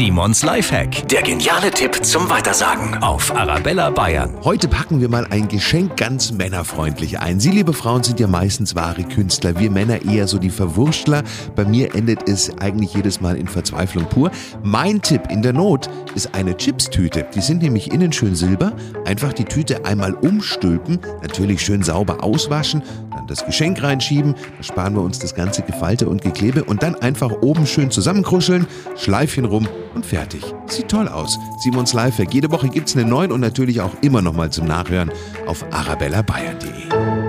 Simons Lifehack. Der geniale Tipp zum Weitersagen auf Arabella Bayern. Heute packen wir mal ein Geschenk ganz männerfreundlich ein. Sie, liebe Frauen, sind ja meistens wahre Künstler. Wir Männer eher so die Verwurstler. Bei mir endet es eigentlich jedes Mal in Verzweiflung pur. Mein Tipp in der Not ist eine Chipstüte. Die sind nämlich innen schön silber. Einfach die Tüte einmal umstülpen, natürlich schön sauber auswaschen, dann das Geschenk reinschieben. Da sparen wir uns das ganze Gefalte und Geklebe und dann einfach oben schön zusammenkruscheln, Schleifchen rum und fertig. Sieht toll aus. Simons Lifehack. Jede Woche gibt's einen neuen und natürlich auch immer noch mal zum Nachhören auf arabellabayern.de.